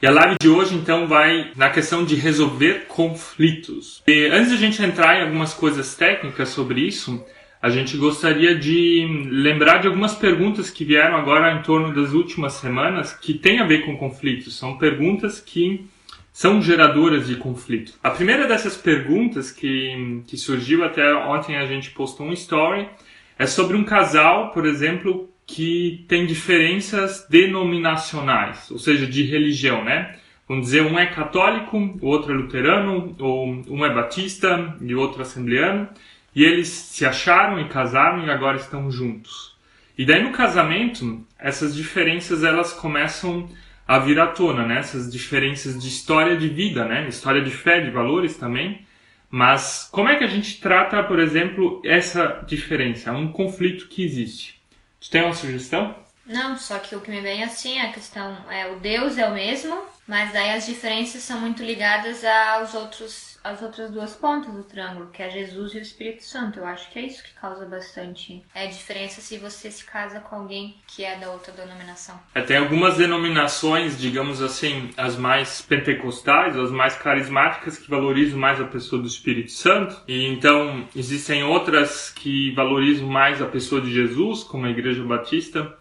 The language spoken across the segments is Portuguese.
E a live de hoje, então, vai na questão de resolver conflitos. E antes de a gente entrar em algumas coisas técnicas sobre isso, a gente gostaria de lembrar de algumas perguntas que vieram agora em torno das últimas semanas que têm a ver com conflitos. São perguntas que são geradoras de conflito. A primeira dessas perguntas que, que surgiu até ontem a gente postou um story é sobre um casal, por exemplo, que tem diferenças denominacionais, ou seja, de religião, né? Vamos dizer, um é católico, o outro é luterano, ou um é batista e o outro é assembleano, e eles se acharam e casaram e agora estão juntos. E daí no casamento, essas diferenças elas começam a vir à tona, né? Essas diferenças de história de vida, né? História de fé, de valores também. Mas como é que a gente trata, por exemplo, essa diferença, um conflito que existe? Tu tem uma sugestão? Não, só que o que me vem assim, a questão é o Deus é o mesmo, mas daí as diferenças são muito ligadas aos outros as outras duas pontas do triângulo, que é Jesus e o Espírito Santo. Eu acho que é isso que causa bastante é, diferença se você se casa com alguém que é da outra denominação. É, tem algumas denominações, digamos assim, as mais pentecostais, as mais carismáticas, que valorizam mais a pessoa do Espírito Santo. E então existem outras que valorizam mais a pessoa de Jesus, como a Igreja Batista.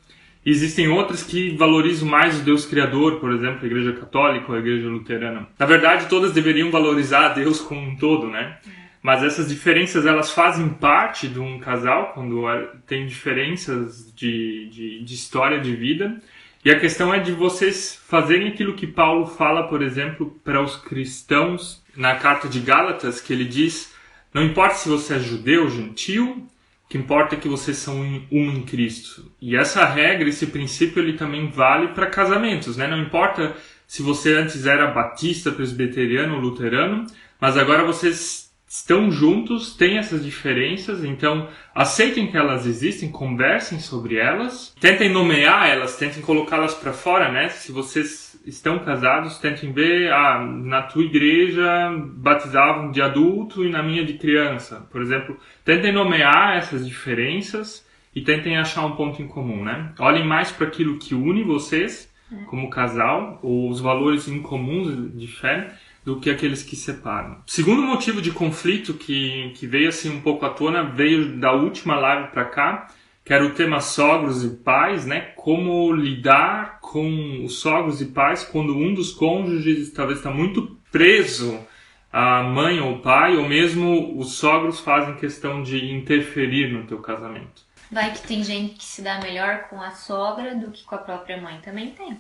Existem outras que valorizam mais o Deus Criador, por exemplo, a Igreja Católica ou a Igreja Luterana. Na verdade, todas deveriam valorizar a Deus como um todo, né? Mas essas diferenças elas fazem parte de um casal quando tem diferenças de, de, de história de vida. E a questão é de vocês fazerem aquilo que Paulo fala, por exemplo, para os cristãos na carta de Gálatas, que ele diz: não importa se você é judeu, gentil, o que importa é que vocês são um em Cristo. E essa regra, esse princípio, ele também vale para casamentos, né? Não importa se você antes era batista, presbiteriano luterano, mas agora vocês estão juntos, têm essas diferenças, então aceitem que elas existem, conversem sobre elas, tentem nomear elas, tentem colocá-las para fora, né? Se vocês estão casados, tentem ver, ah, na tua igreja batizavam de adulto e na minha de criança. Por exemplo, tentem nomear essas diferenças e tentem achar um ponto em comum, né? Olhem mais para aquilo que une vocês como casal, ou os valores incomuns de fé, do que aqueles que separam. Segundo motivo de conflito que, que veio assim um pouco à tona, veio da última live para cá, que era o tema sogros e pais, né? Como lidar com os sogros e pais quando um dos cônjuges talvez está muito preso à mãe ou pai, ou mesmo os sogros fazem questão de interferir no teu casamento. Vai que tem gente que se dá melhor com a sogra do que com a própria mãe, também tem.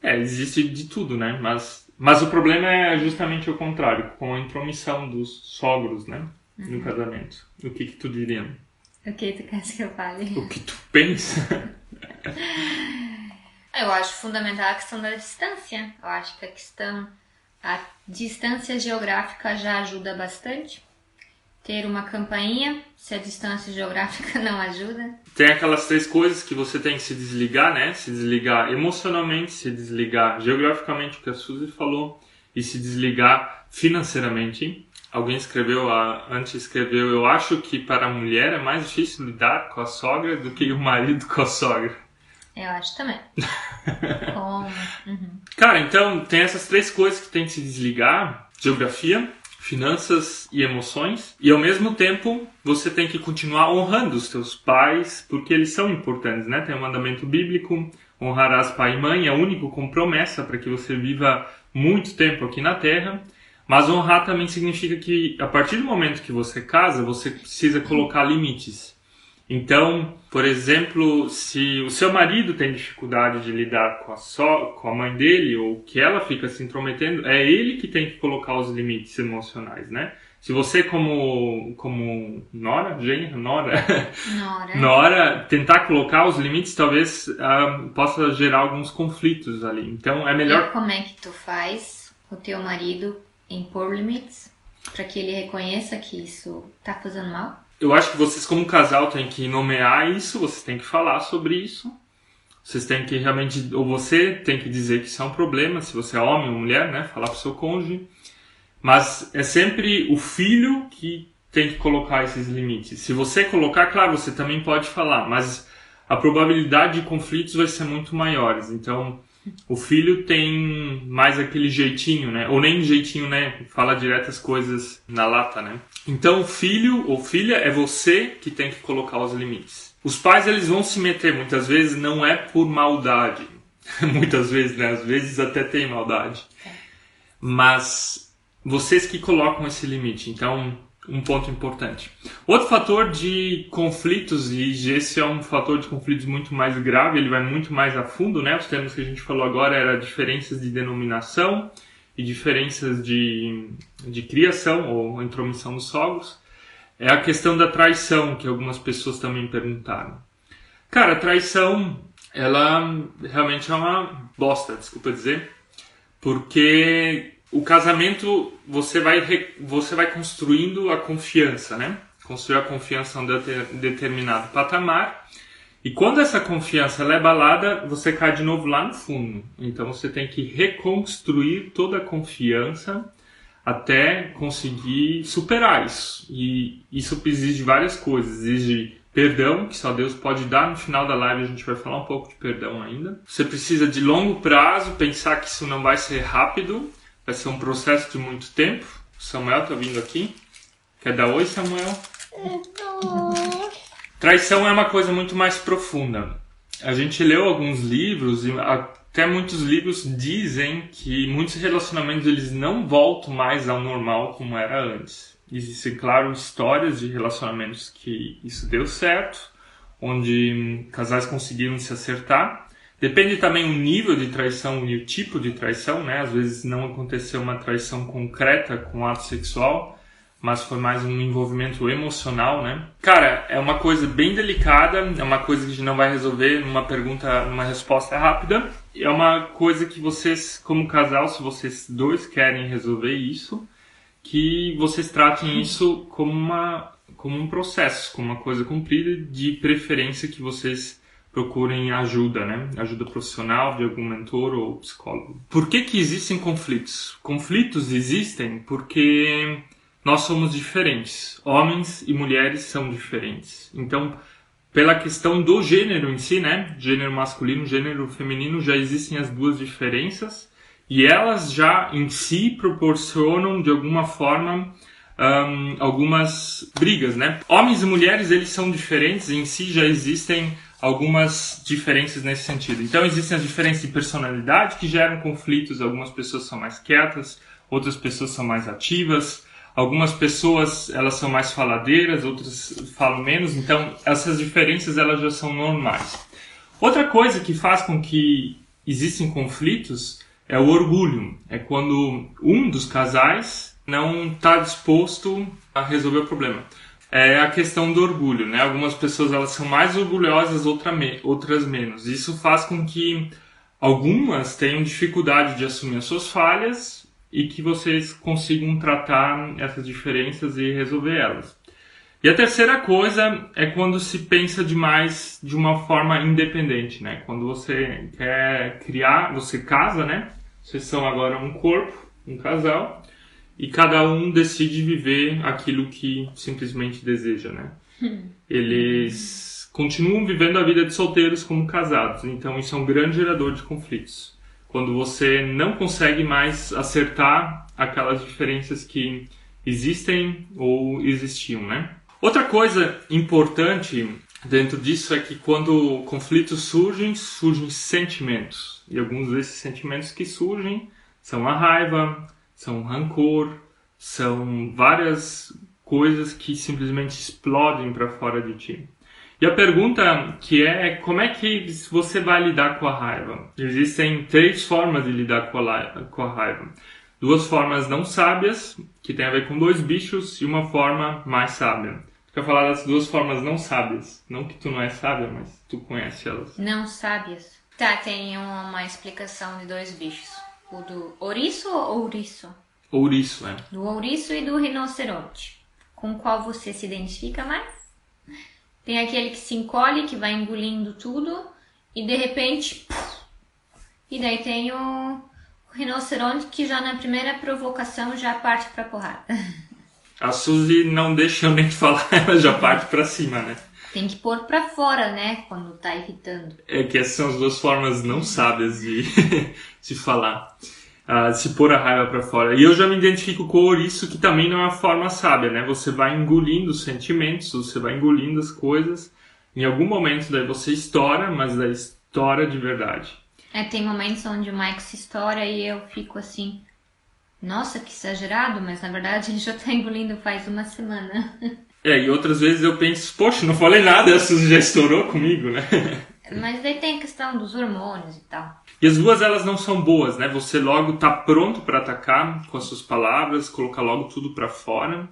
É, existe de tudo, né? Mas, mas o problema é justamente o contrário, com a intromissão dos sogros, né? No uhum. casamento. O que que tu diria? O que tu quer que eu fale? O que tu pensa? eu acho fundamental a questão da distância. Eu acho que a questão. A distância geográfica já ajuda bastante. Ter uma campainha, se a distância geográfica não ajuda. Tem aquelas três coisas que você tem que se desligar, né? Se desligar emocionalmente, se desligar geograficamente, o que a Suzy falou, e se desligar financeiramente. Alguém escreveu, antes escreveu, eu acho que para a mulher é mais difícil lidar com a sogra do que o marido com a sogra. Eu acho também. Como? Uhum. Cara, então tem essas três coisas que tem que se desligar: geografia, finanças e emoções. E ao mesmo tempo você tem que continuar honrando os teus pais, porque eles são importantes, né? Tem um mandamento bíblico: honrarás pai e mãe, é único com promessa para que você viva muito tempo aqui na terra. Mas honrar também significa que a partir do momento que você casa, você precisa colocar limites. Então, por exemplo, se o seu marido tem dificuldade de lidar com a, só, com a mãe dele ou que ela fica se intrometendo, é ele que tem que colocar os limites emocionais, né? Se você como como nora, genra, nora, nora, nora tentar colocar os limites, talvez uh, possa gerar alguns conflitos ali. Então é melhor. E como é que tu faz o teu marido impor limites para que ele reconheça que isso está fazendo mal? Eu acho que vocês, como casal, têm que nomear isso, vocês têm que falar sobre isso. Vocês têm que realmente, ou você tem que dizer que isso é um problema, se você é homem ou mulher, né? Falar pro seu cônjuge. Mas é sempre o filho que tem que colocar esses limites. Se você colocar, claro, você também pode falar, mas a probabilidade de conflitos vai ser muito maiores. Então, O filho tem mais aquele jeitinho, né? Ou nem jeitinho, né? Fala direto as coisas na lata, né? Então, filho ou filha é você que tem que colocar os limites. Os pais, eles vão se meter muitas vezes, não é por maldade. muitas vezes, né? Às vezes até tem maldade. Mas vocês que colocam esse limite. Então, um ponto importante. Outro fator de conflitos, e esse é um fator de conflitos muito mais grave, ele vai muito mais a fundo, né? Os termos que a gente falou agora eram diferenças de denominação e diferenças de, de criação ou intromissão nos sogros. É a questão da traição, que algumas pessoas também perguntaram. Cara, traição, ela realmente é uma bosta, desculpa dizer, porque o casamento você vai você vai construindo a confiança, né? Construir a confiança em um determinado patamar. E quando essa confiança é balada, você cai de novo lá no fundo. Então você tem que reconstruir toda a confiança até conseguir superar isso. E isso exige várias coisas. Exige perdão, que só Deus pode dar. No final da live a gente vai falar um pouco de perdão ainda. Você precisa de longo prazo, pensar que isso não vai ser rápido. Vai ser um processo de muito tempo. O Samuel tá vindo aqui. Quer dar oi, Samuel? Traição é uma coisa muito mais profunda. A gente leu alguns livros e até muitos livros dizem que muitos relacionamentos eles não voltam mais ao normal como era antes. Existem, claro, histórias de relacionamentos que isso deu certo, onde casais conseguiram se acertar, Depende também o nível de traição e o tipo de traição, né? Às vezes não aconteceu uma traição concreta com ato sexual, mas foi mais um envolvimento emocional, né? Cara, é uma coisa bem delicada, é uma coisa que a gente não vai resolver numa pergunta, numa resposta rápida. É uma coisa que vocês, como casal, se vocês dois querem resolver isso, que vocês tratem isso como uma como um processo, como uma coisa cumprida, de preferência que vocês procurem ajuda, né? Ajuda profissional de algum mentor ou psicólogo. Por que que existem conflitos? Conflitos existem porque nós somos diferentes. Homens e mulheres são diferentes. Então, pela questão do gênero em si, né? Gênero masculino, gênero feminino, já existem as duas diferenças e elas já em si proporcionam de alguma forma um, algumas brigas, né? Homens e mulheres eles são diferentes, em si já existem algumas diferenças nesse sentido. Então existem as diferenças de personalidade que geram conflitos. Algumas pessoas são mais quietas, outras pessoas são mais ativas. Algumas pessoas elas são mais faladeiras, outras falam menos. Então essas diferenças elas já são normais. Outra coisa que faz com que existem conflitos é o orgulho. É quando um dos casais não está disposto a resolver o problema é a questão do orgulho, né? Algumas pessoas elas são mais orgulhosas, outra me outras menos. Isso faz com que algumas tenham dificuldade de assumir as suas falhas e que vocês consigam tratar essas diferenças e resolver elas. E a terceira coisa é quando se pensa demais de uma forma independente, né? Quando você quer criar, você casa, né? Vocês são agora um corpo, um casal, e cada um decide viver aquilo que simplesmente deseja, né? Eles continuam vivendo a vida de solteiros como casados, então isso é um grande gerador de conflitos. Quando você não consegue mais acertar aquelas diferenças que existem ou existiam, né? Outra coisa importante dentro disso é que quando conflitos surgem, surgem sentimentos. E alguns desses sentimentos que surgem são a raiva, são rancor, são várias coisas que simplesmente explodem para fora de ti. E a pergunta que é como é que você vai lidar com a raiva? Existem três formas de lidar com a, com a raiva. Duas formas não sábias, que tem a ver com dois bichos, e uma forma mais sábia. Quer falar das duas formas não sábias. Não que tu não é sábia, mas tu conhece elas. Não sábias. Tá, tem uma explicação de dois bichos. O do ouriço ou ouriço? Ouriço, é. Do ouriço e do rinoceronte. Com qual você se identifica mais? Tem aquele que se encolhe, que vai engolindo tudo e de repente. E daí tem o, rinoceronte que já na primeira provocação já parte pra porrada. A Suzy não deixa eu nem falar, ela já parte pra cima, né? Tem que pôr pra fora, né? Quando tá irritando. É que essas são as duas formas não sábias de se falar. Uh, se pôr a raiva para fora. E eu já me identifico com isso, que também não é uma forma sábia, né? Você vai engolindo os sentimentos, você vai engolindo as coisas. Em algum momento daí você estoura, mas daí estoura de verdade. É, tem momentos onde o Mike se estoura e eu fico assim, nossa, que exagerado, mas na verdade ele já tá engolindo faz uma semana. É, e outras vezes eu penso, poxa, não falei nada, essa já estourou comigo, né? Mas daí tem a questão dos hormônios e tal. E as duas elas não são boas, né? Você logo tá pronto para atacar com as suas palavras, colocar logo tudo para fora.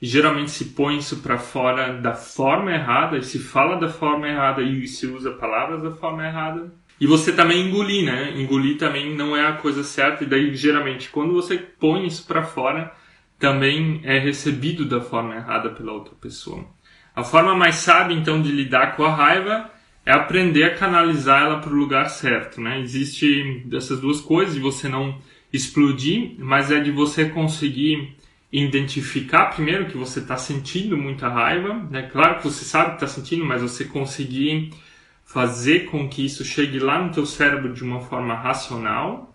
E geralmente se põe isso para fora da forma errada, e se fala da forma errada e se usa palavras da forma errada. E você também engolir, né? Engolir também não é a coisa certa, e daí geralmente quando você põe isso para fora, também é recebido da forma errada pela outra pessoa. A forma mais sábia então de lidar com a raiva é aprender a canalizar ela para o lugar certo, né? Existe dessas duas coisas de você não explodir, mas é de você conseguir identificar primeiro que você está sentindo muita raiva, né? Claro que você sabe que está sentindo, mas você conseguir fazer com que isso chegue lá no teu cérebro de uma forma racional,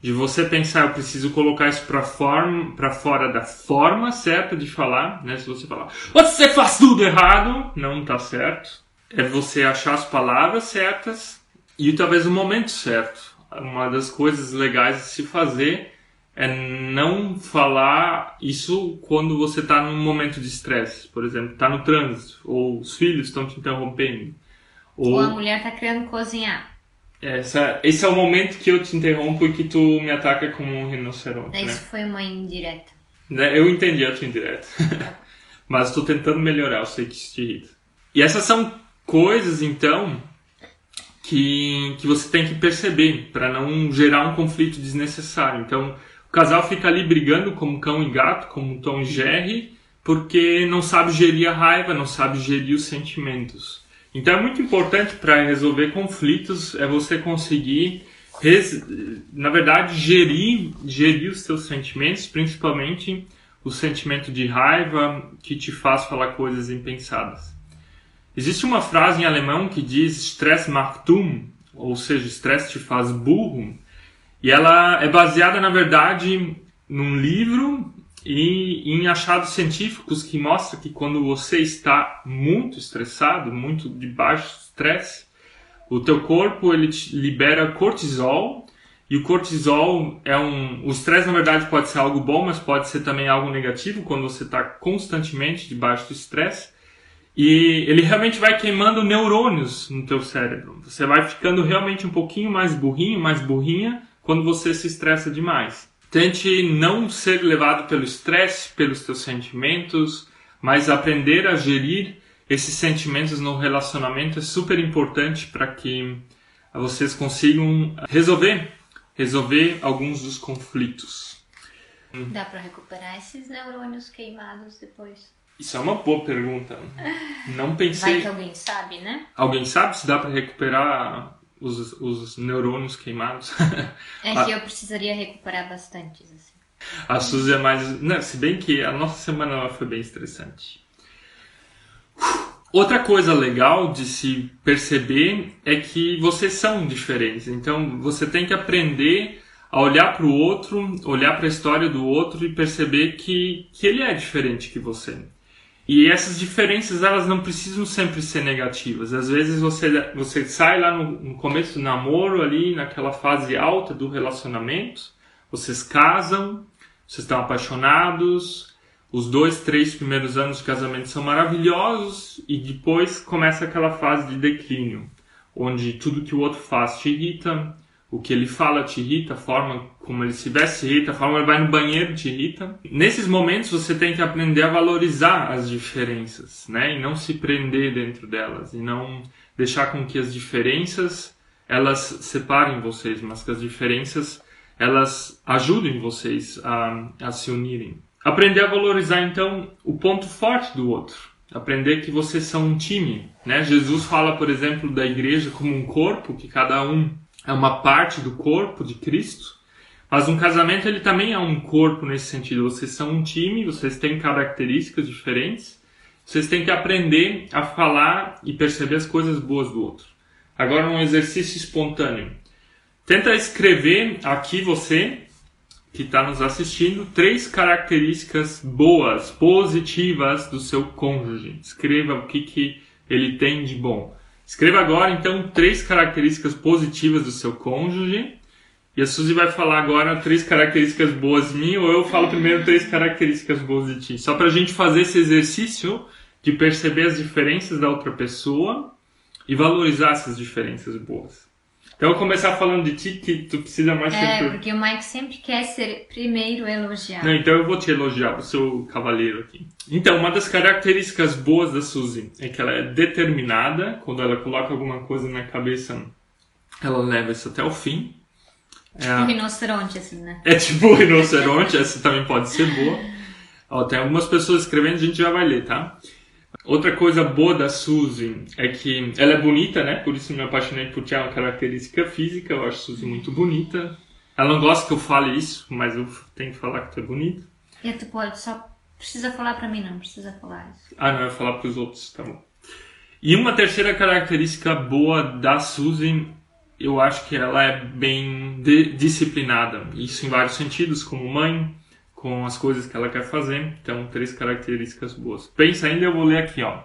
de você pensar, eu preciso colocar isso para forma, para fora da forma certa de falar, né? Se você falar, você faz tudo errado, não está certo é você achar as palavras certas e talvez o momento certo. Uma das coisas legais de se fazer é não falar isso quando você está num momento de estresse, por exemplo, está no trânsito, ou os filhos estão te interrompendo. Ou, ou a mulher está querendo cozinhar. Essa, esse é o momento que eu te interrompo e que tu me ataca como um rinoceronte. Isso né? foi uma indireta. Né, eu entendi a tua indireta. Mas estou tentando melhorar, eu sei que isso te irrita. E essas são coisas, então, que, que você tem que perceber para não gerar um conflito desnecessário. Então, o casal fica ali brigando como cão e gato, como Tom e Jerry, porque não sabe gerir a raiva, não sabe gerir os sentimentos. Então, é muito importante para resolver conflitos é você conseguir, na verdade, gerir, gerir os seus sentimentos, principalmente o sentimento de raiva que te faz falar coisas impensadas. Existe uma frase em alemão que diz Stress macht dumm, ou seja, estresse te faz burro, e ela é baseada, na verdade, num livro e em achados científicos que mostra que quando você está muito estressado, muito de baixo estresse, o teu corpo ele libera cortisol e o cortisol é um, o estresse na verdade pode ser algo bom, mas pode ser também algo negativo quando você está constantemente debaixo do estresse. E ele realmente vai queimando neurônios no teu cérebro. Você vai ficando realmente um pouquinho mais burrinho, mais burrinha, quando você se estressa demais. Tente não ser levado pelo estresse, pelos teus sentimentos, mas aprender a gerir esses sentimentos no relacionamento é super importante para que vocês consigam resolver, resolver alguns dos conflitos. Dá para recuperar esses neurônios queimados depois? Isso é uma boa pergunta. Não pensei. Vai que alguém sabe, né? Alguém sabe se dá para recuperar os, os neurônios queimados? É que eu precisaria recuperar bastante. Assim. A Suzy é mais. Não, se bem que a nossa semana foi bem estressante. Outra coisa legal de se perceber é que vocês são diferentes. Então você tem que aprender a olhar para o outro, olhar para a história do outro e perceber que, que ele é diferente que você. E essas diferenças elas não precisam sempre ser negativas. Às vezes você, você sai lá no, no começo do namoro, ali naquela fase alta do relacionamento, vocês casam, vocês estão apaixonados, os dois, três primeiros anos de casamento são maravilhosos e depois começa aquela fase de declínio, onde tudo que o outro faz te irrita, o que ele fala te irrita, a forma como ele se veste te irrita, a forma como ele vai no banheiro te irrita. Nesses momentos você tem que aprender a valorizar as diferenças, né? E não se prender dentro delas, e não deixar com que as diferenças elas separem vocês, mas que as diferenças elas ajudem vocês a, a se unirem. Aprender a valorizar então o ponto forte do outro. Aprender que vocês são um time, né? Jesus fala, por exemplo, da igreja como um corpo que cada um é uma parte do corpo de Cristo, mas um casamento ele também é um corpo nesse sentido. Vocês são um time, vocês têm características diferentes, vocês têm que aprender a falar e perceber as coisas boas do outro. Agora, um exercício espontâneo. Tenta escrever aqui você que está nos assistindo três características boas, positivas do seu cônjuge. Escreva o que, que ele tem de bom. Escreva agora, então, três características positivas do seu cônjuge. E a Suzy vai falar agora três características boas mim, ou eu falo primeiro três características boas de ti. Só para a gente fazer esse exercício de perceber as diferenças da outra pessoa e valorizar essas diferenças boas. Então eu vou começar falando de ti, que tu precisa mais É, ser... porque o Mike sempre quer ser primeiro elogiado. Não, então eu vou te elogiar, o seu cavaleiro aqui. Então, uma das características boas da Suzy é que ela é determinada. Quando ela coloca alguma coisa na cabeça, ela leva isso até o fim. Um rinoceronte, assim, né? É tipo o rinoceronte, essa também pode ser boa. Ó, tem algumas pessoas escrevendo, a gente já vai ler, tá? Outra coisa boa da Suzy é que ela é bonita, né? Por isso me apaixonei por ter uma característica física. Eu acho a Suzy muito bonita. Ela não gosta que eu fale isso, mas eu tenho que falar que tu é bonita. E tu pode só. Precisa falar pra mim, não precisa falar isso. Ah, não, eu ia falar pros outros, tá bom. E uma terceira característica boa da Suzy, eu acho que ela é bem disciplinada. Isso em vários sentidos, como mãe, com as coisas que ela quer fazer. Então, três características boas. Pensa ainda, eu vou ler aqui, ó.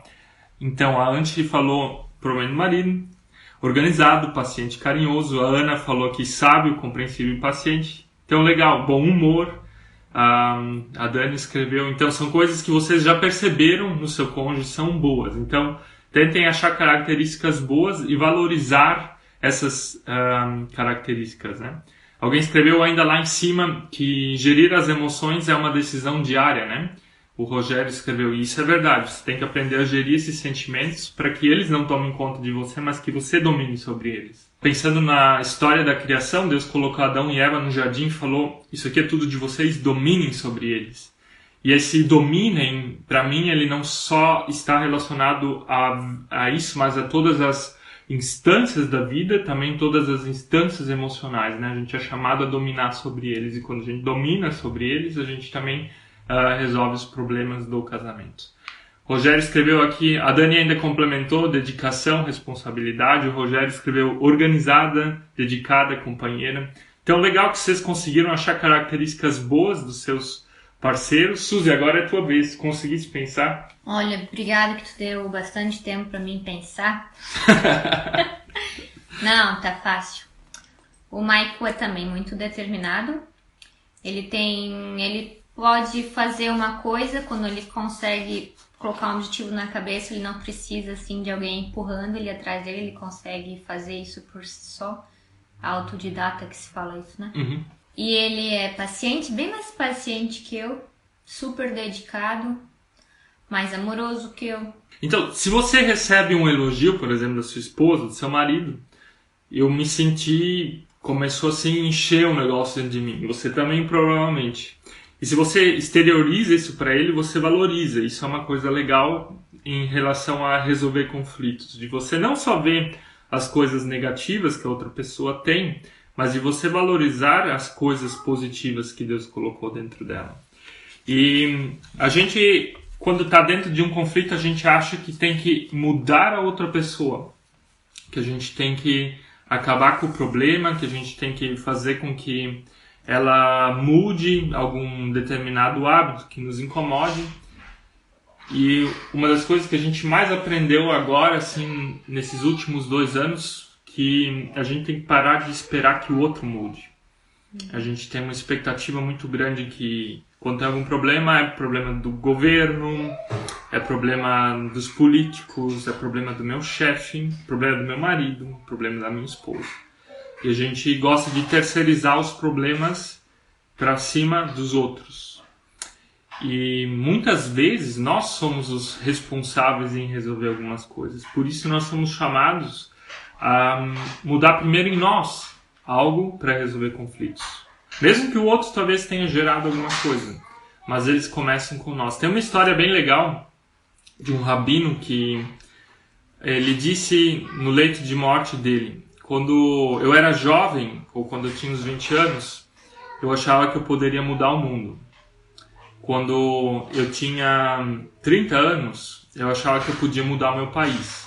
Então, a Anti falou problema do marido, organizado, paciente carinhoso. A Ana falou aqui sábio, compreensível e paciente. Então, legal, bom humor. Ah, a Dani escreveu, então são coisas que vocês já perceberam no seu cônjuge são boas. Então, tentem achar características boas e valorizar essas características, né? Alguém escreveu ainda lá em cima que gerir as emoções é uma decisão diária, né? O Rogério escreveu isso é verdade. Você tem que aprender a gerir esses sentimentos para que eles não tomem conta de você, mas que você domine sobre eles. Pensando na história da criação, Deus colocou Adão e Eva no jardim e falou: Isso aqui é tudo de vocês, dominem sobre eles. E esse dominem, para mim, ele não só está relacionado a, a isso, mas a todas as instâncias da vida, também todas as instâncias emocionais, né? A gente é chamado a dominar sobre eles e quando a gente domina sobre eles, a gente também ah, resolve os problemas do casamento. Rogério escreveu aqui, a Dani ainda complementou dedicação, responsabilidade. O Rogério escreveu organizada, dedicada, companheira. Então, legal que vocês conseguiram achar características boas dos seus parceiros. Suzy, agora é a tua vez. Conseguiste pensar? Olha, obrigada que tu deu bastante tempo pra mim pensar. Não, tá fácil. O Michael é também muito determinado. Ele tem. Ele pode fazer uma coisa quando ele consegue colocar um objetivo na cabeça, ele não precisa assim de alguém empurrando ele atrás dele, ele consegue fazer isso por si só. Autodidata que se fala isso, né? Uhum. E ele é paciente, bem mais paciente que eu, super dedicado, mais amoroso que eu. Então, se você recebe um elogio, por exemplo, da sua esposa, do seu marido, eu me senti. Começou assim a encher um negócio dentro de mim. Você também, provavelmente. E se você exterioriza isso para ele, você valoriza. Isso é uma coisa legal em relação a resolver conflitos. De você não só ver as coisas negativas que a outra pessoa tem, mas de você valorizar as coisas positivas que Deus colocou dentro dela. E a gente, quando está dentro de um conflito, a gente acha que tem que mudar a outra pessoa, que a gente tem que acabar com o problema, que a gente tem que fazer com que ela mude algum determinado hábito que nos incomode. E uma das coisas que a gente mais aprendeu agora, assim, nesses últimos dois anos, que a gente tem que parar de esperar que o outro mude. A gente tem uma expectativa muito grande que quando tem algum problema é problema do governo, é problema dos políticos, é problema do meu chefe, problema do meu marido, problema da minha esposa. E a gente gosta de terceirizar os problemas para cima dos outros. E muitas vezes nós somos os responsáveis em resolver algumas coisas. Por isso nós somos chamados a mudar primeiro em nós algo para resolver conflitos. Mesmo que o outro talvez tenha gerado alguma coisa, mas eles começam com nós. Tem uma história bem legal de um rabino que ele disse no leito de morte dele: quando eu era jovem, ou quando eu tinha uns 20 anos, eu achava que eu poderia mudar o mundo. Quando eu tinha 30 anos, eu achava que eu podia mudar o meu país.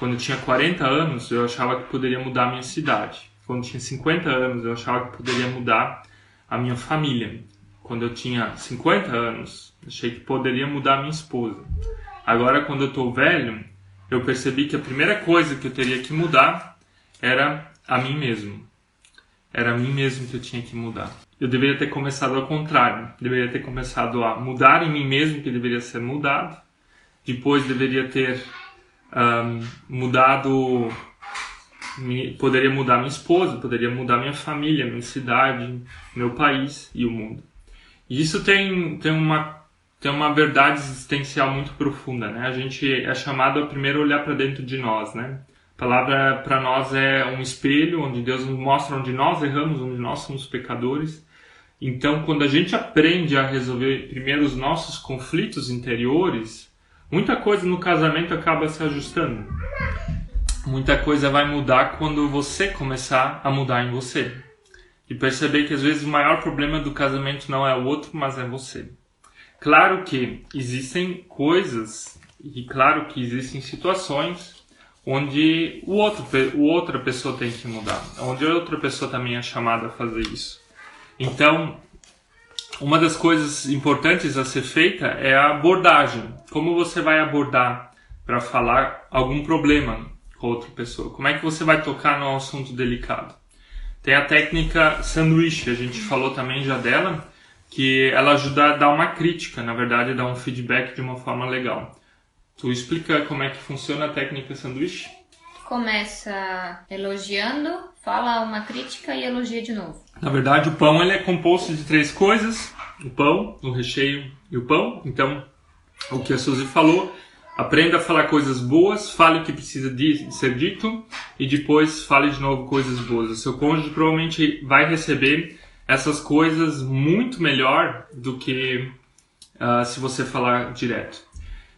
Quando eu tinha 40 anos, eu achava que poderia mudar a minha cidade. Quando eu tinha 50 anos, eu achava que poderia mudar a minha família. Quando eu tinha 50 anos, achei que poderia mudar a minha esposa. Agora, quando eu estou velho, eu percebi que a primeira coisa que eu teria que mudar era a mim mesmo. Era a mim mesmo que eu tinha que mudar. Eu deveria ter começado ao contrário. Deveria ter começado a mudar em mim mesmo, que deveria ser mudado. Depois deveria ter mudado. Poderia mudar minha esposa, poderia mudar minha família, minha cidade, meu país e o mundo. E isso tem, tem uma tem uma verdade existencial muito profunda, né? A gente é chamado a primeiro olhar para dentro de nós, né? A palavra para nós é um espelho onde Deus nos mostra onde nós erramos, onde nós somos pecadores. Então, quando a gente aprende a resolver primeiro os nossos conflitos interiores, muita coisa no casamento acaba se ajustando. Muita coisa vai mudar quando você começar a mudar em você. E perceber que às vezes o maior problema do casamento não é o outro, mas é você. Claro que existem coisas e claro que existem situações onde o outro, o outra pessoa tem que mudar, onde a outra pessoa também é chamada a fazer isso. Então, uma das coisas importantes a ser feita é a abordagem. Como você vai abordar para falar algum problema com outra pessoa? Como é que você vai tocar no assunto delicado? Tem a técnica sanduíche, a gente falou também já dela, que ela ajuda a dar uma crítica, na verdade, dar um feedback de uma forma legal. Tu explica como é que funciona a técnica sanduíche? Começa elogiando, fala uma crítica e elogia de novo. Na verdade, o pão ele é composto de três coisas: o pão, o recheio e o pão. Então, o que a Suzy falou, aprenda a falar coisas boas, fale o que precisa de ser dito e depois fale de novo coisas boas. O seu cônjuge provavelmente vai receber essas coisas muito melhor do que uh, se você falar direto.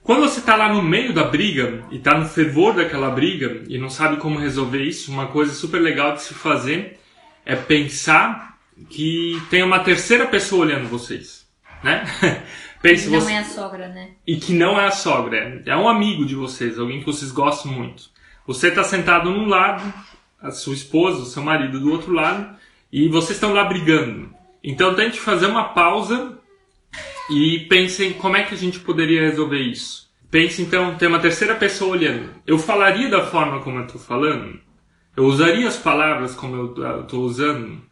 Quando você está lá no meio da briga e está no fervor daquela briga e não sabe como resolver isso, uma coisa super legal de se fazer é pensar que tem uma terceira pessoa olhando vocês, né? Pense não você... é a sogra, né? E que não é a sogra, é, é um amigo de vocês, alguém que vocês gostam muito. Você está sentado num lado, a sua esposa, o seu marido do outro lado, e vocês estão lá brigando. Então tente fazer uma pausa e pensem como é que a gente poderia resolver isso. Pense então, tem uma terceira pessoa olhando. Eu falaria da forma como eu estou falando? Eu usaria as palavras como eu estou usando?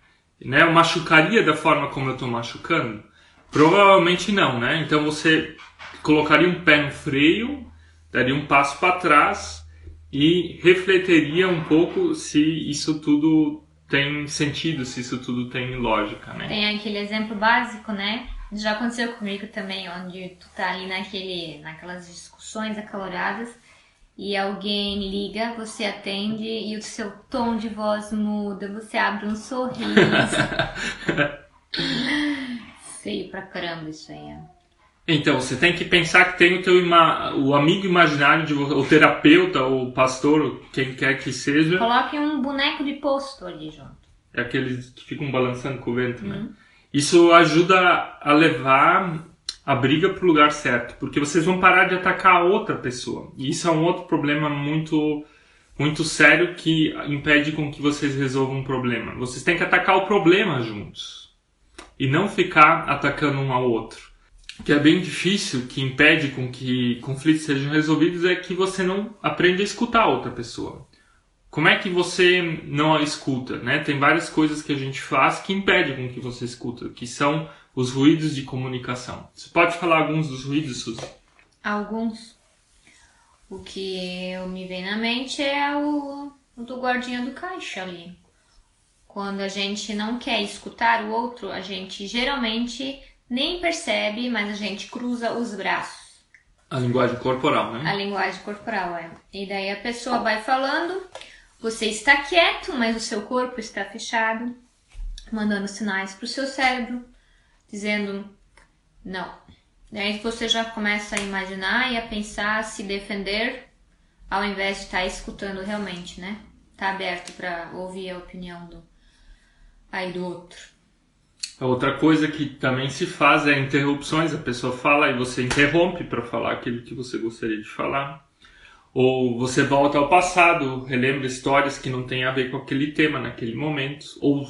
Né? Eu machucaria da forma como eu estou machucando? Provavelmente não, né? Então você colocaria um pé no freio, daria um passo para trás e refletiria um pouco se isso tudo tem sentido, se isso tudo tem lógica, né? Tem aquele exemplo básico, né? Já aconteceu comigo também, onde tu tá ali naquele, naquelas discussões acaloradas e alguém liga, você atende e o seu tom de voz muda, você abre um sorriso. Feio pra caramba isso aí. É. Então, você tem que pensar que tem o teu ima o amigo imaginário, de, o terapeuta, o pastor, quem quer que seja. Coloque um boneco de posto ali junto. É aqueles que ficam balançando com o vento, né? Uhum. Isso ajuda a levar a briga para o lugar certo, porque vocês vão parar de atacar a outra pessoa. E isso é um outro problema muito muito sério que impede com que vocês resolvam um problema. Vocês têm que atacar o problema juntos e não ficar atacando um ao outro que é bem difícil, que impede com que conflitos sejam resolvidos, é que você não aprende a escutar a outra pessoa. Como é que você não a escuta? Né? Tem várias coisas que a gente faz que impedem com que você escuta, que são os ruídos de comunicação. Você pode falar alguns dos ruídos, Suzy? Alguns. O que me vem na mente é o, o do guardinha do caixa ali. Quando a gente não quer escutar o outro, a gente geralmente nem percebe, mas a gente cruza os braços. A linguagem corporal, né? A linguagem corporal, é. E daí a pessoa vai falando, você está quieto, mas o seu corpo está fechado, mandando sinais para o seu cérebro, dizendo não. Daí você já começa a imaginar e a pensar, a se defender, ao invés de estar tá escutando realmente, né? Tá aberto para ouvir a opinião do aí do outro. Outra coisa que também se faz é interrupções. A pessoa fala e você interrompe para falar aquilo que você gostaria de falar. Ou você volta ao passado, relembra histórias que não têm a ver com aquele tema naquele momento. Ou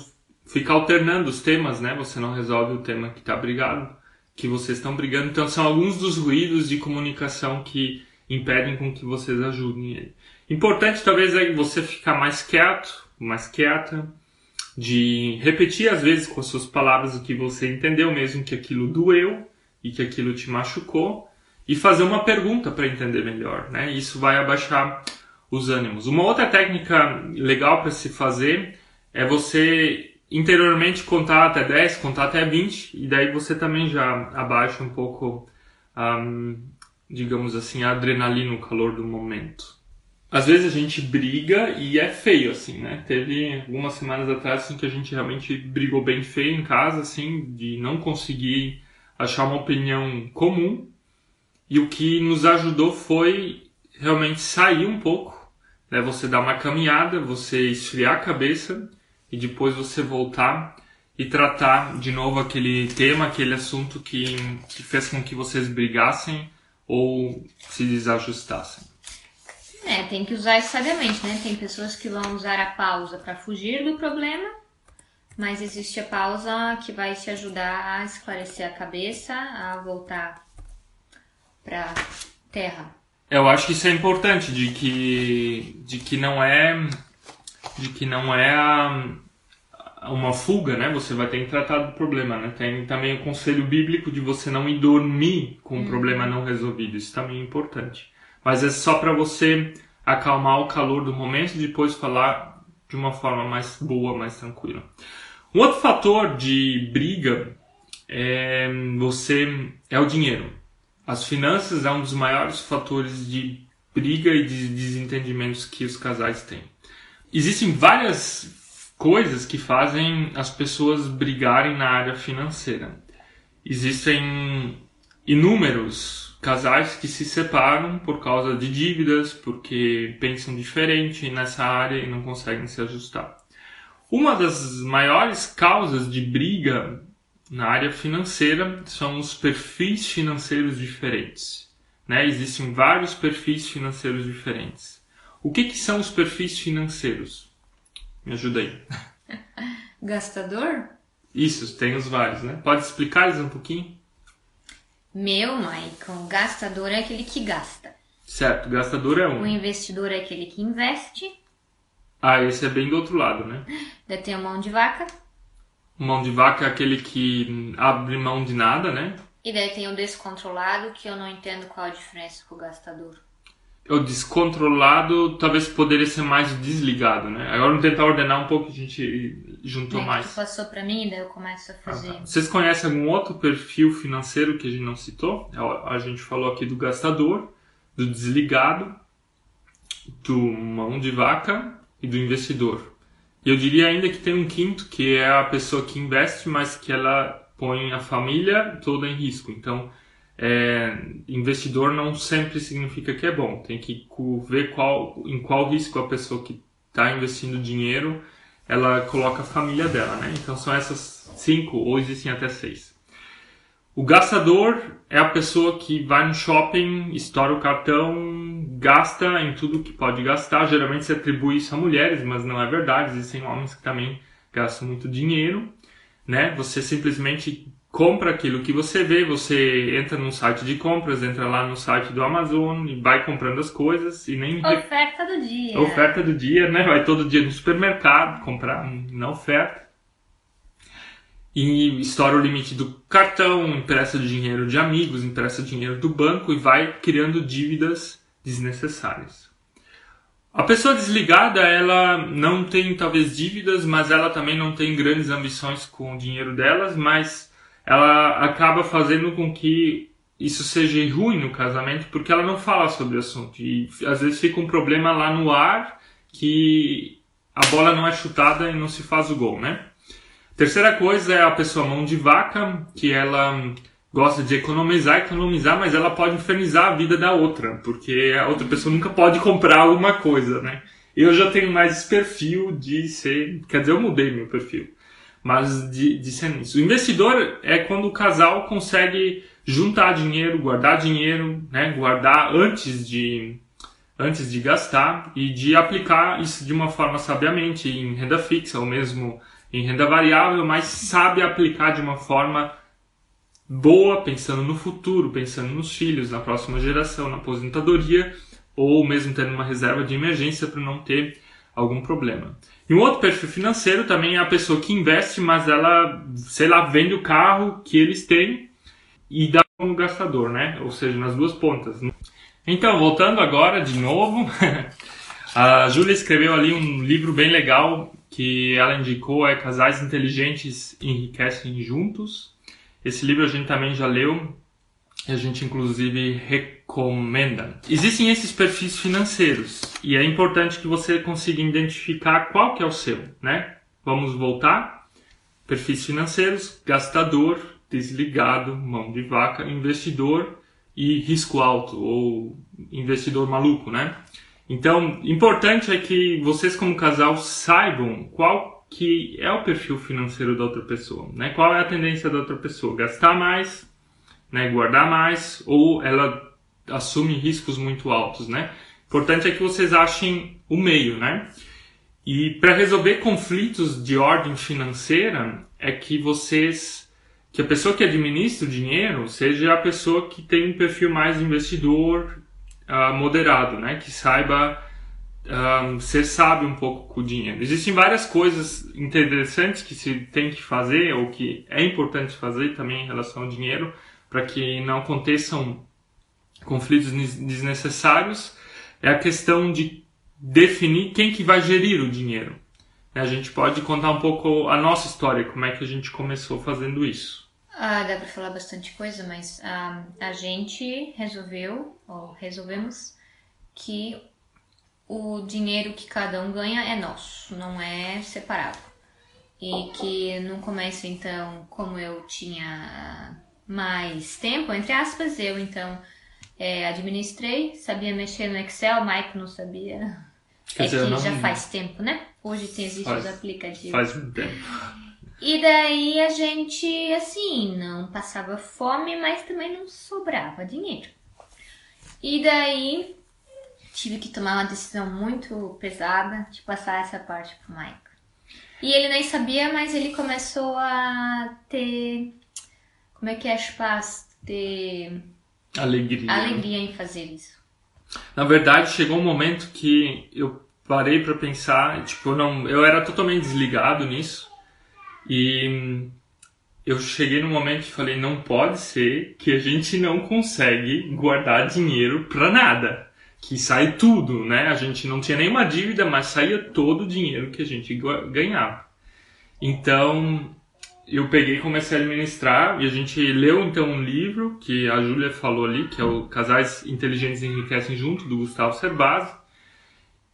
fica alternando os temas, né? Você não resolve o tema que está brigado, que vocês estão brigando. Então são alguns dos ruídos de comunicação que impedem com que vocês ajudem ele. Importante talvez é você ficar mais quieto, mais quieta, de repetir às vezes com as suas palavras o que você entendeu, mesmo que aquilo doeu e que aquilo te machucou, e fazer uma pergunta para entender melhor, né? Isso vai abaixar os ânimos. Uma outra técnica legal para se fazer é você interiormente contar até 10, contar até 20, e daí você também já abaixa um pouco, um, digamos assim, a adrenalina, o calor do momento. Às vezes a gente briga e é feio, assim, né? Teve algumas semanas atrás assim, que a gente realmente brigou bem feio em casa, assim, de não conseguir achar uma opinião comum. E o que nos ajudou foi realmente sair um pouco, né? Você dar uma caminhada, você esfriar a cabeça e depois você voltar e tratar de novo aquele tema, aquele assunto que, que fez com que vocês brigassem ou se desajustassem. É, tem que usar isso sabiamente, né? Tem pessoas que vão usar a pausa para fugir do problema, mas existe a pausa que vai te ajudar a esclarecer a cabeça, a voltar para terra. Eu acho que isso é importante, de que, de que não é, de que não é uma fuga, né? Você vai ter que tratar do problema, né? Tem também o conselho bíblico de você não ir dormir com o um uhum. problema não resolvido. Isso também é importante mas é só para você acalmar o calor do momento e depois falar de uma forma mais boa, mais tranquila. Um outro fator de briga é você é o dinheiro. As finanças é um dos maiores fatores de briga e de desentendimentos que os casais têm. Existem várias coisas que fazem as pessoas brigarem na área financeira. Existem inúmeros casais que se separam por causa de dívidas, porque pensam diferente nessa área e não conseguem se ajustar. Uma das maiores causas de briga na área financeira são os perfis financeiros diferentes. Né? Existem vários perfis financeiros diferentes. O que, que são os perfis financeiros? Me ajuda aí. Gastador? Isso, tem os vários, né? Pode explicar eles um pouquinho? Meu, Maicon, gastador é aquele que gasta. Certo, gastador é um. O investidor é aquele que investe. Ah, esse é bem do outro lado, né? Daí tem o mão de vaca. Mão de vaca é aquele que abre mão de nada, né? E daí tem o descontrolado, que eu não entendo qual a diferença com o gastador o descontrolado talvez poderia ser mais desligado, né? Agora vamos tentar ordenar um pouco, a gente juntou é mais. Tu passou para mim, daí eu começo a fazer. Ah, tá. Vocês conhecem algum outro perfil financeiro que a gente não citou? A gente falou aqui do gastador, do desligado, do mão de vaca e do investidor. Eu diria ainda que tem um quinto, que é a pessoa que investe, mas que ela põe a família toda em risco. Então, é, investidor não sempre significa que é bom. Tem que ver qual, em qual risco a pessoa que está investindo dinheiro ela coloca a família dela, né? Então são essas cinco, ou existem até seis. O gastador é a pessoa que vai no shopping, estoura o cartão, gasta em tudo que pode gastar. Geralmente se atribui isso a mulheres, mas não é verdade. Existem homens que também gastam muito dinheiro, né? Você simplesmente compra aquilo que você vê, você entra num site de compras, entra lá no site do Amazon e vai comprando as coisas e nem oferta do dia. Oferta do dia, né? Vai todo dia no supermercado comprar na oferta. E estoura o limite do cartão, empresta dinheiro de amigos, empresta dinheiro do banco e vai criando dívidas desnecessárias. A pessoa desligada, ela não tem talvez dívidas, mas ela também não tem grandes ambições com o dinheiro delas, mas ela acaba fazendo com que isso seja ruim no casamento porque ela não fala sobre o assunto e às vezes fica um problema lá no ar que a bola não é chutada e não se faz o gol, né? Terceira coisa é a pessoa mão de vaca, que ela gosta de economizar, economizar, mas ela pode infernizar a vida da outra, porque a outra pessoa nunca pode comprar alguma coisa, né? Eu já tenho mais esse perfil de ser, quer dizer, eu mudei meu perfil mas de, de ser nisso. O investidor é quando o casal consegue juntar dinheiro, guardar dinheiro, né, guardar antes de antes de gastar e de aplicar isso de uma forma sabiamente em renda fixa ou mesmo em renda variável, mas sabe aplicar de uma forma boa, pensando no futuro, pensando nos filhos, na próxima geração, na aposentadoria ou mesmo tendo uma reserva de emergência para não ter algum problema. E um outro perfil financeiro também é a pessoa que investe, mas ela, sei lá, vende o carro que eles têm e dá como gastador, né? Ou seja, nas duas pontas. Então, voltando agora de novo, a Júlia escreveu ali um livro bem legal que ela indicou é Casais Inteligentes Enriquecem Juntos. Esse livro a gente também já leu e a gente inclusive recomenda. Existem esses perfis financeiros e é importante que você consiga identificar qual que é o seu, né? Vamos voltar. Perfis financeiros, gastador, desligado, mão de vaca, investidor e risco alto ou investidor maluco, né? Então, importante é que vocês como casal saibam qual que é o perfil financeiro da outra pessoa, né? Qual é a tendência da outra pessoa? Gastar mais, né? Guardar mais ou ela assume riscos muito altos, né? Importante é que vocês achem o meio, né? E para resolver conflitos de ordem financeira é que vocês que a pessoa que administra o dinheiro seja a pessoa que tem um perfil mais investidor uh, moderado, né? Que saiba um, ah, ser sábio um pouco com o dinheiro. Existem várias coisas interessantes que se tem que fazer ou que é importante fazer também em relação ao dinheiro para que não aconteçam conflitos desnecessários. É a questão de definir quem que vai gerir o dinheiro. A gente pode contar um pouco a nossa história, como é que a gente começou fazendo isso. Ah, dá para falar bastante coisa, mas ah, a gente resolveu, ou resolvemos, que o dinheiro que cada um ganha é nosso, não é separado. E que no começo, então, como eu tinha mais tempo, entre aspas, eu então é, administrei, sabia mexer no Excel, o Mike não sabia Quer é dizer, que não... já faz tempo, né? Hoje tem existem os aplicativos. Faz um tempo. E daí a gente, assim, não passava fome, mas também não sobrava dinheiro. E daí tive que tomar uma decisão muito pesada de passar essa parte pro Mike. E ele nem sabia, mas ele começou a ter. Como é que é, Chupaz? Ter. Alegria. Alegria em fazer isso. Na verdade, chegou um momento que eu parei para pensar, tipo, eu não, eu era totalmente desligado nisso. E eu cheguei no momento e falei, não pode ser que a gente não consegue guardar dinheiro para nada. Que sai tudo, né? A gente não tinha nenhuma dívida, mas saía todo o dinheiro que a gente ganhava. Então, eu peguei e comecei a administrar e a gente leu então um livro que a Júlia falou ali, que é o Casais Inteligentes Enriquecem Junto, do Gustavo Cerbasi.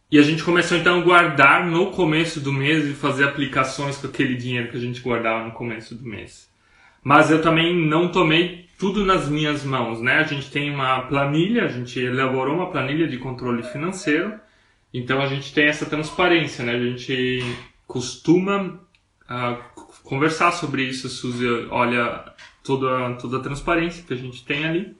E a gente começou então a guardar no começo do mês e fazer aplicações com aquele dinheiro que a gente guardava no começo do mês. Mas eu também não tomei tudo nas minhas mãos, né? A gente tem uma planilha, a gente elaborou uma planilha de controle financeiro, então a gente tem essa transparência, né? A gente costuma uh, conversar sobre isso, Suzy olha toda, toda a transparência que a gente tem ali.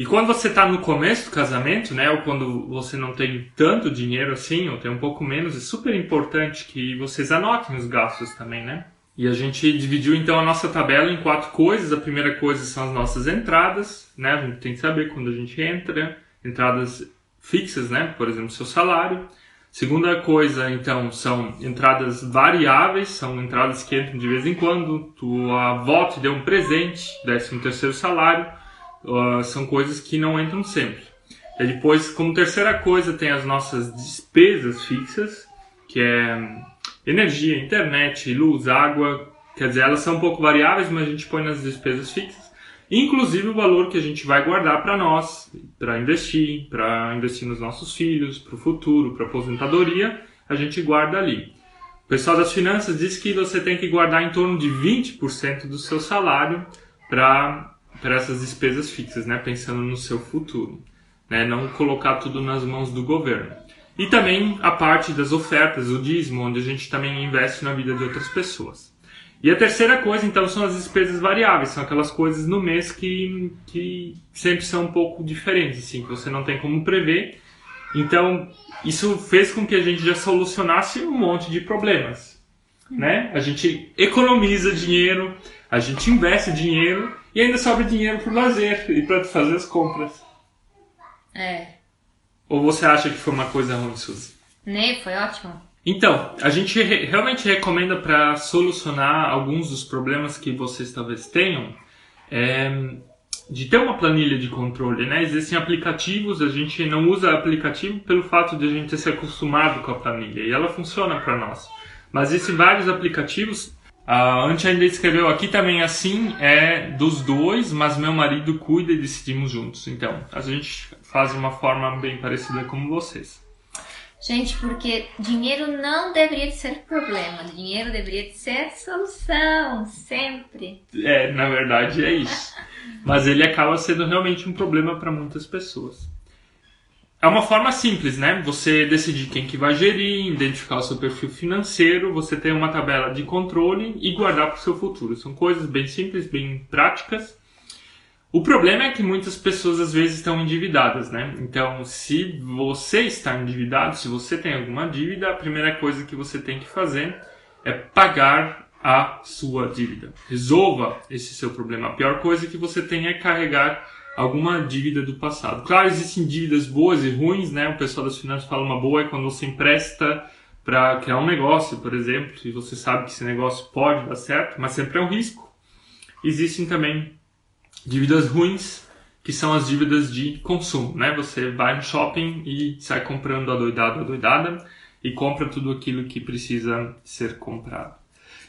E quando você está no começo do casamento, né, ou quando você não tem tanto dinheiro assim, ou tem um pouco menos, é super importante que vocês anotem os gastos também, né? E a gente dividiu então a nossa tabela em quatro coisas. A primeira coisa são as nossas entradas, né? A gente tem que saber quando a gente entra, entradas fixas, né? Por exemplo, seu salário. Segunda coisa, então, são entradas variáveis, são entradas que entram de vez em quando. Tua avó te deu um presente, décimo terceiro salário, uh, são coisas que não entram sempre. E depois, como terceira coisa, tem as nossas despesas fixas, que é energia, internet, luz, água. Quer dizer, elas são um pouco variáveis, mas a gente põe nas despesas fixas. Inclusive o valor que a gente vai guardar para nós, para investir, para investir nos nossos filhos, para o futuro, para aposentadoria, a gente guarda ali. O pessoal das finanças diz que você tem que guardar em torno de 20% do seu salário para essas despesas fixas, né? pensando no seu futuro. Né? Não colocar tudo nas mãos do governo. E também a parte das ofertas, o dízimo, onde a gente também investe na vida de outras pessoas. E a terceira coisa, então, são as despesas variáveis, são aquelas coisas no mês que, que sempre são um pouco diferentes, assim, que você não tem como prever. Então, isso fez com que a gente já solucionasse um monte de problemas, né? A gente economiza dinheiro, a gente investe dinheiro e ainda sobra dinheiro para o lazer e para fazer as compras. É. Ou você acha que foi uma coisa ruim, Suzy? Né, foi ótimo. Então, a gente re realmente recomenda para solucionar alguns dos problemas que vocês talvez tenham, é, de ter uma planilha de controle, né? Existem aplicativos, a gente não usa aplicativo pelo fato de a gente ter se acostumado com a planilha e ela funciona para nós. Mas existem vários aplicativos. A Ante ainda escreveu aqui também assim, é dos dois, mas meu marido cuida e decidimos juntos. Então, a gente faz uma forma bem parecida como vocês. Gente, porque dinheiro não deveria ser problema, dinheiro deveria ser solução, sempre. É, na verdade é isso. Mas ele acaba sendo realmente um problema para muitas pessoas. É uma forma simples, né? Você decidir quem que vai gerir, identificar o seu perfil financeiro, você ter uma tabela de controle e guardar para o seu futuro. São coisas bem simples, bem práticas o problema é que muitas pessoas às vezes estão endividadas, né? Então, se você está endividado, se você tem alguma dívida, a primeira coisa que você tem que fazer é pagar a sua dívida. Resolva esse seu problema. A pior coisa que você tem é carregar alguma dívida do passado. Claro, existem dívidas boas e ruins, né? O pessoal das finanças fala uma boa é quando você empresta para criar um negócio, por exemplo, e você sabe que esse negócio pode dar certo, mas sempre é um risco. Existem também dívidas ruins, que são as dívidas de consumo, né? Você vai no shopping e sai comprando a doidada, a doidada e compra tudo aquilo que precisa ser comprado.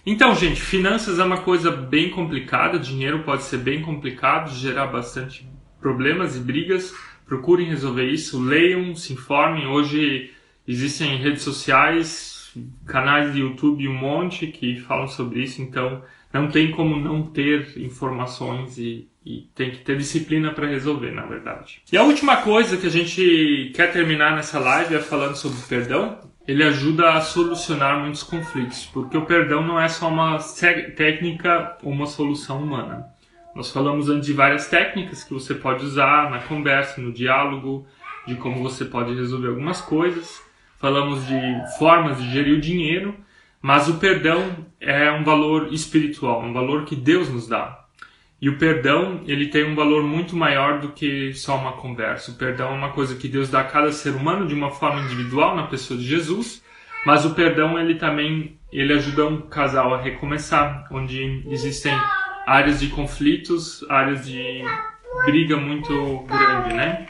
Então, gente, finanças é uma coisa bem complicada, dinheiro pode ser bem complicado, gerar bastante problemas e brigas. Procurem resolver isso, leiam, se informem. Hoje existem redes sociais, canais de YouTube, um monte que falam sobre isso, então não tem como não ter informações e e tem que ter disciplina para resolver, na verdade. E a última coisa que a gente quer terminar nessa live é falando sobre perdão. Ele ajuda a solucionar muitos conflitos, porque o perdão não é só uma técnica ou uma solução humana. Nós falamos antes de várias técnicas que você pode usar na conversa, no diálogo, de como você pode resolver algumas coisas. Falamos de formas de gerir o dinheiro, mas o perdão é um valor espiritual, um valor que Deus nos dá. E o perdão, ele tem um valor muito maior do que só uma conversa. O perdão é uma coisa que Deus dá a cada ser humano de uma forma individual na pessoa de Jesus, mas o perdão ele também ele ajuda um casal a recomeçar, onde existem áreas de conflitos, áreas de briga muito grande, né?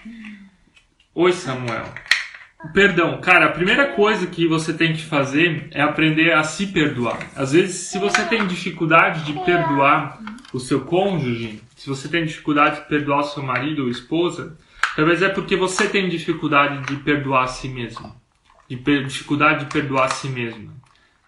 Oi, Samuel. Perdão, cara, a primeira coisa que você tem que fazer é aprender a se perdoar. Às vezes, se você tem dificuldade de perdoar o seu cônjuge, se você tem dificuldade de perdoar seu marido ou esposa, talvez é porque você tem dificuldade de perdoar a si mesmo. De dificuldade de perdoar a si mesmo.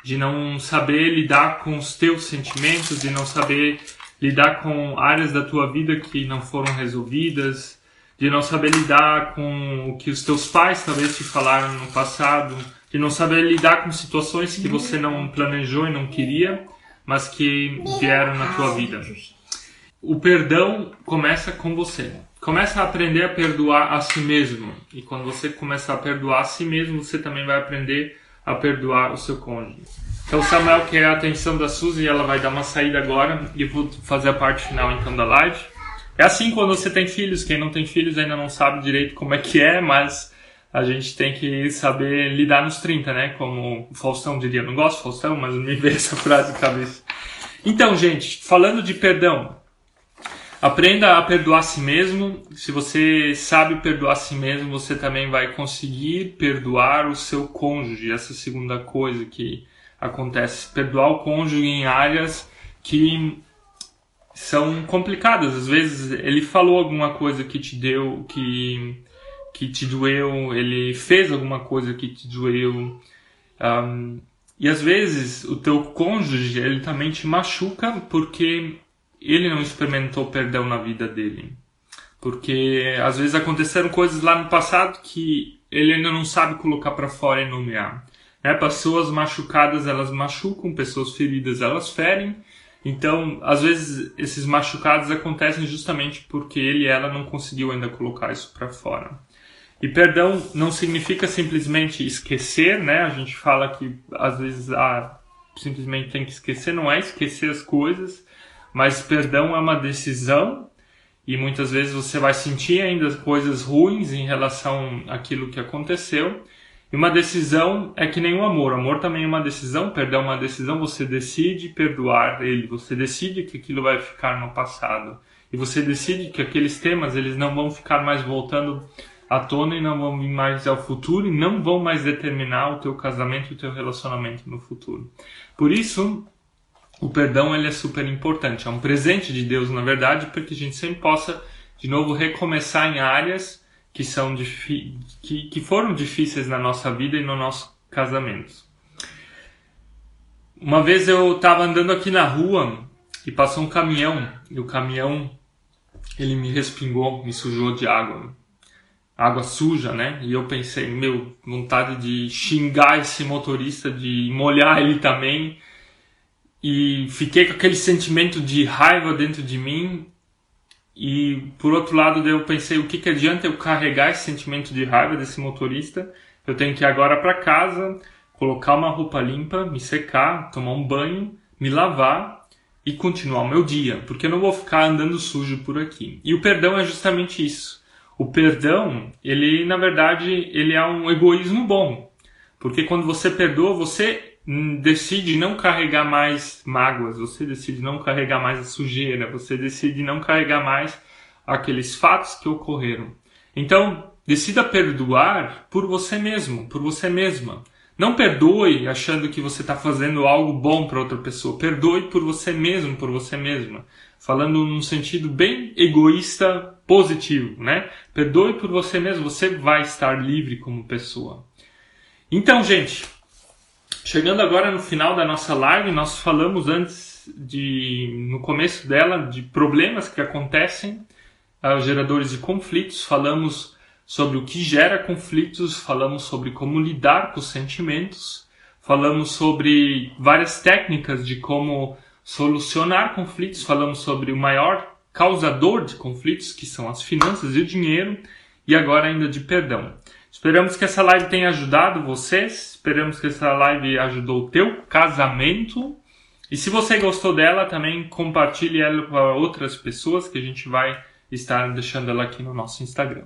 De não saber lidar com os teus sentimentos, de não saber lidar com áreas da tua vida que não foram resolvidas, de não saber lidar com o que os teus pais talvez te falaram no passado, de não saber lidar com situações que você não planejou e não queria mas que vieram na tua vida. O perdão começa com você. Começa a aprender a perdoar a si mesmo. E quando você começar a perdoar a si mesmo, você também vai aprender a perdoar o seu cônjuge. Então Samuel quer a atenção da Suzy e ela vai dar uma saída agora e vou fazer a parte final então da live. É assim quando você tem filhos, quem não tem filhos ainda não sabe direito como é que é, mas a gente tem que saber lidar nos 30, né? Como o Faustão diria. Não gosto Faustão, mas me veio essa frase de cabeça. Então, gente, falando de perdão, aprenda a perdoar a si mesmo. Se você sabe perdoar a si mesmo, você também vai conseguir perdoar o seu cônjuge. Essa segunda coisa que acontece. Perdoar o cônjuge em áreas que são complicadas. Às vezes ele falou alguma coisa que te deu, que que te doeu, ele fez alguma coisa que te doeu. Um, e às vezes o teu cônjuge ele também te machuca porque ele não experimentou perdão na vida dele. Porque às vezes aconteceram coisas lá no passado que ele ainda não sabe colocar para fora e nomear. Né? Pessoas machucadas, elas machucam, pessoas feridas, elas ferem. Então, às vezes, esses machucados acontecem justamente porque ele e ela não conseguiu ainda colocar isso para fora. E perdão não significa simplesmente esquecer, né? A gente fala que às vezes ah, simplesmente tem que esquecer, não é esquecer as coisas, mas perdão é uma decisão e muitas vezes você vai sentir ainda coisas ruins em relação àquilo que aconteceu. E uma decisão é que nem o amor. Amor também é uma decisão, perdão é uma decisão. Você decide perdoar ele, você decide que aquilo vai ficar no passado. E você decide que aqueles temas eles não vão ficar mais voltando à tona e não vão vir mais ao futuro e não vão mais determinar o teu casamento e o teu relacionamento no futuro. Por isso, o perdão ele é super importante. É um presente de Deus, na verdade, para que a gente sempre possa, de novo, recomeçar em áreas que, são que, que foram difíceis na nossa vida e no nosso casamento. Uma vez eu estava andando aqui na rua e passou um caminhão e o caminhão ele me respingou, me sujou de água, água suja, né? E eu pensei, meu, vontade de xingar esse motorista, de molhar ele também e fiquei com aquele sentimento de raiva dentro de mim. E por outro lado, eu pensei: o que, que adianta eu carregar esse sentimento de raiva desse motorista? Eu tenho que ir agora para casa, colocar uma roupa limpa, me secar, tomar um banho, me lavar e continuar o meu dia, porque eu não vou ficar andando sujo por aqui. E o perdão é justamente isso. O perdão, ele na verdade, ele é um egoísmo bom. Porque quando você perdoa, você decide não carregar mais mágoas, você decide não carregar mais a sujeira, você decide não carregar mais aqueles fatos que ocorreram. Então, decida perdoar por você mesmo, por você mesma. Não perdoe achando que você está fazendo algo bom para outra pessoa. Perdoe por você mesmo, por você mesma. Falando num sentido bem egoísta, positivo, né? Perdoe por você mesmo. Você vai estar livre como pessoa. Então, gente, Chegando agora no final da nossa live, nós falamos antes de, no começo dela, de problemas que acontecem geradores de conflitos, falamos sobre o que gera conflitos, falamos sobre como lidar com os sentimentos, falamos sobre várias técnicas de como solucionar conflitos, falamos sobre o maior causador de conflitos, que são as finanças e o dinheiro, e agora ainda de perdão. Esperamos que essa live tenha ajudado vocês. Esperamos que essa live ajudou o teu casamento. E se você gostou dela, também compartilhe ela para outras pessoas que a gente vai estar deixando ela aqui no nosso Instagram.